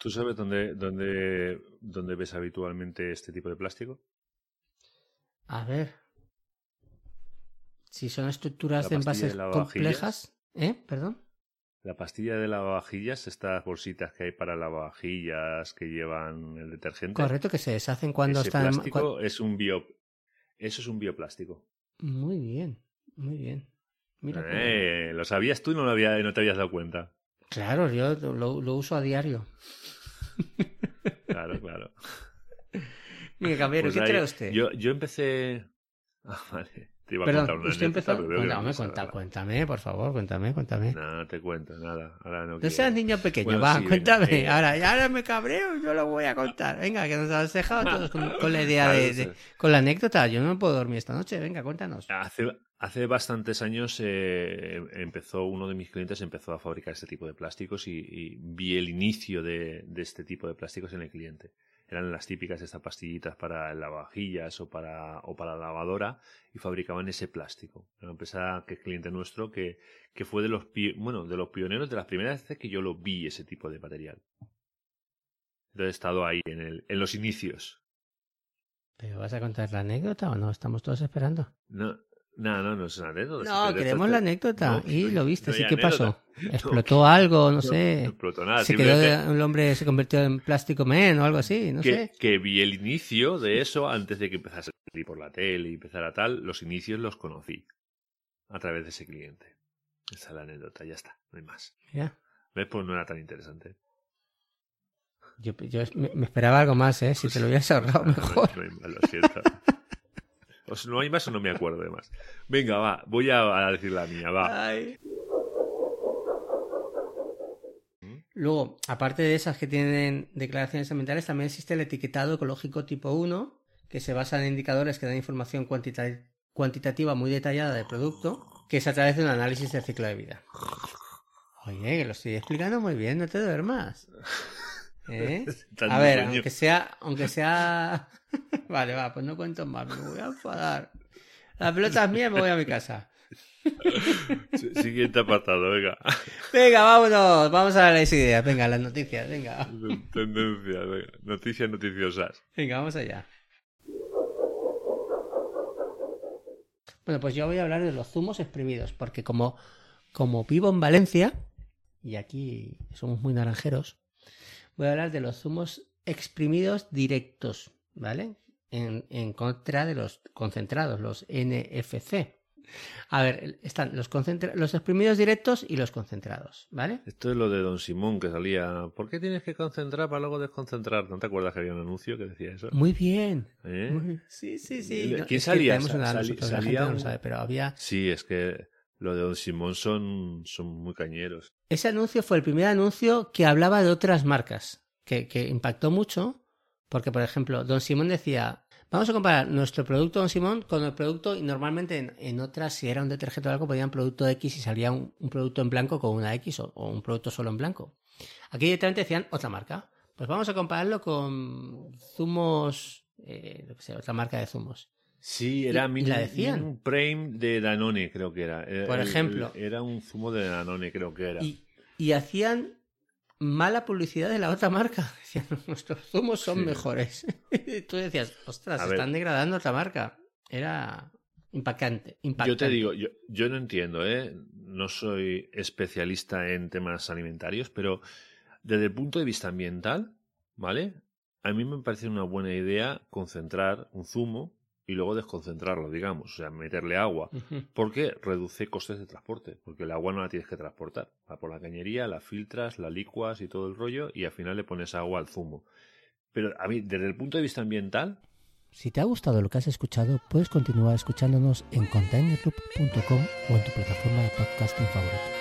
¿Tú sabes dónde, dónde, dónde ves habitualmente este tipo de plástico? A ver. Si son estructuras de envases de complejas. ¿Eh? ¿Perdón? La pastilla de lavavajillas, estas bolsitas que hay para lavavajillas que llevan el detergente. Correcto, que se deshacen cuando ese están. plástico es un bio... Eso es un bioplástico. Muy bien, muy bien. Mira. cómo- Eh, ¿Lo sabías tú y no, lo había, no te habías dado cuenta? Claro, yo lo, lo uso a diario. Claro, claro. Mira, caballero, Pues ¿qué trae usted? Yo, yo empecé... Ah, vale. Te iba a contar una usted empezó. Cuéntame, cuéntame, por favor, cuéntame, cuéntame. No, no te cuento nada. Ahora no No seas niño pequeño, Bueno, va, sí, venga, cuéntame. Ahora, ahora me cabreo y yo lo voy a contar. Venga, que nos has dejado todos con, con la idea Claro, de, de- con la anécdota. Yo no puedo dormir esta noche. Venga, cuéntanos. Hace, hace bastantes años eh, empezó uno de mis clientes empezó a fabricar este tipo de plásticos y, y vi el inicio de, de este tipo de plásticos en el cliente. Eran las típicas estas pastillitas para lavavajillas o para, o para la lavadora y fabricaban ese plástico. Una empresa que es cliente nuestro que, que fue de los, bueno, de los pioneros de las primeras veces que yo lo vi ese tipo de material. Entonces he estado ahí en, el, en los inicios. ¿Pero vas a contar la anécdota o no? Estamos todos esperando. No, no, no, no es una anécdota. No, Si queremos te- la anécdota. No, y lo viste, no ¿sí qué pasó? ¿Explotó algo? No sé. No explotó nada. ¿Se quedó simplemente el hombre se convirtió en plástico man o algo así? No que, sé. que vi el inicio de eso antes de que empezase a salir por la tele y empezara tal. Los inicios los conocí a través de ese cliente. Esa es la anécdota, ya está, no hay más. Mira, ¿Ves? Pues no era tan interesante. yo, yo me, me esperaba algo más, ¿eh? Si te lo hubieras ahorrado mejor. No, hay más, lo siento. O sea, no hay más o no me acuerdo de más. Venga, va, voy a, a decir la mía, va. Ay. Luego, aparte de esas que tienen declaraciones ambientales, también existe el etiquetado ecológico tipo 1, que se basa en indicadores que dan información cuantita- cuantitativa muy detallada del producto, que es a través de un análisis del ciclo de vida. Oye, que lo estoy explicando muy bien, no te duermas. ¿Eh? A ver, aunque sea, aunque sea... Vale, va, pues no cuento más, me voy a enfadar. La pelota es mía me voy a mi casa. Siguiente apartado, venga. Venga, vámonos, vamos a las ideas. Venga, las noticias, venga. Tendencias, venga. Noticias noticiosas. Venga, vamos allá. Bueno, pues yo voy a hablar de los zumos exprimidos, porque como, como vivo en Valencia, y aquí somos muy naranjeros, voy a hablar de los zumos exprimidos directos, ¿vale? En, en contra de los concentrados, los NFC. A ver, están los, los exprimidos directos y los concentrados, ¿vale? Esto es lo de Don Simón que salía. ¿Por qué tienes que concentrar para luego desconcentrar? ¿No te acuerdas que había un anuncio que decía eso? Muy bien. ¿Eh? Muy- Sí, sí, sí. ¿Quién No, que salía? una Sali- nosotros, la salía gente no lo un- sabe, pero había... Sí, es que lo de Don Simón son, son muy cañeros. Ese anuncio fue el primer anuncio que hablaba de otras marcas, que, que impactó mucho, porque, por ejemplo, Don Simón decía, vamos a comparar nuestro producto Don Simón con el producto, y normalmente en, en otras, si era un detergente o algo, ponían producto X y salía un, producto en blanco con una X o, un producto solo en blanco. Aquí directamente decían otra marca. Pues vamos a compararlo con zumos, eh, lo que otra marca de zumos. Sí, era Min- la decían. un Prime de Danone, creo que era. Era- Por ejemplo. el- Era un zumo de Danone, creo que era. Y, y hacían mala publicidad de la otra marca. Decían, nuestros zumos son Sí. mejores. y tú decías, ostras, A ver. están degradando otra marca. Era impactante, impactante. Yo te digo, yo, yo no entiendo, ¿eh? No soy especialista en temas alimentarios, pero desde el punto de vista ambiental, ¿vale? A mí me parece una buena idea concentrar un zumo y luego desconcentrarlo, digamos, o sea, meterle agua. Porque reduce costes de transporte, porque el agua no la tienes que transportar. Va por la cañería, la filtras, la licuas y todo el rollo, y al final le pones agua al zumo. Pero a mí, desde el punto de vista ambiental, Si te ha gustado lo que has escuchado, puedes continuar escuchándonos en containerloop.com o en tu plataforma de podcasting favorita.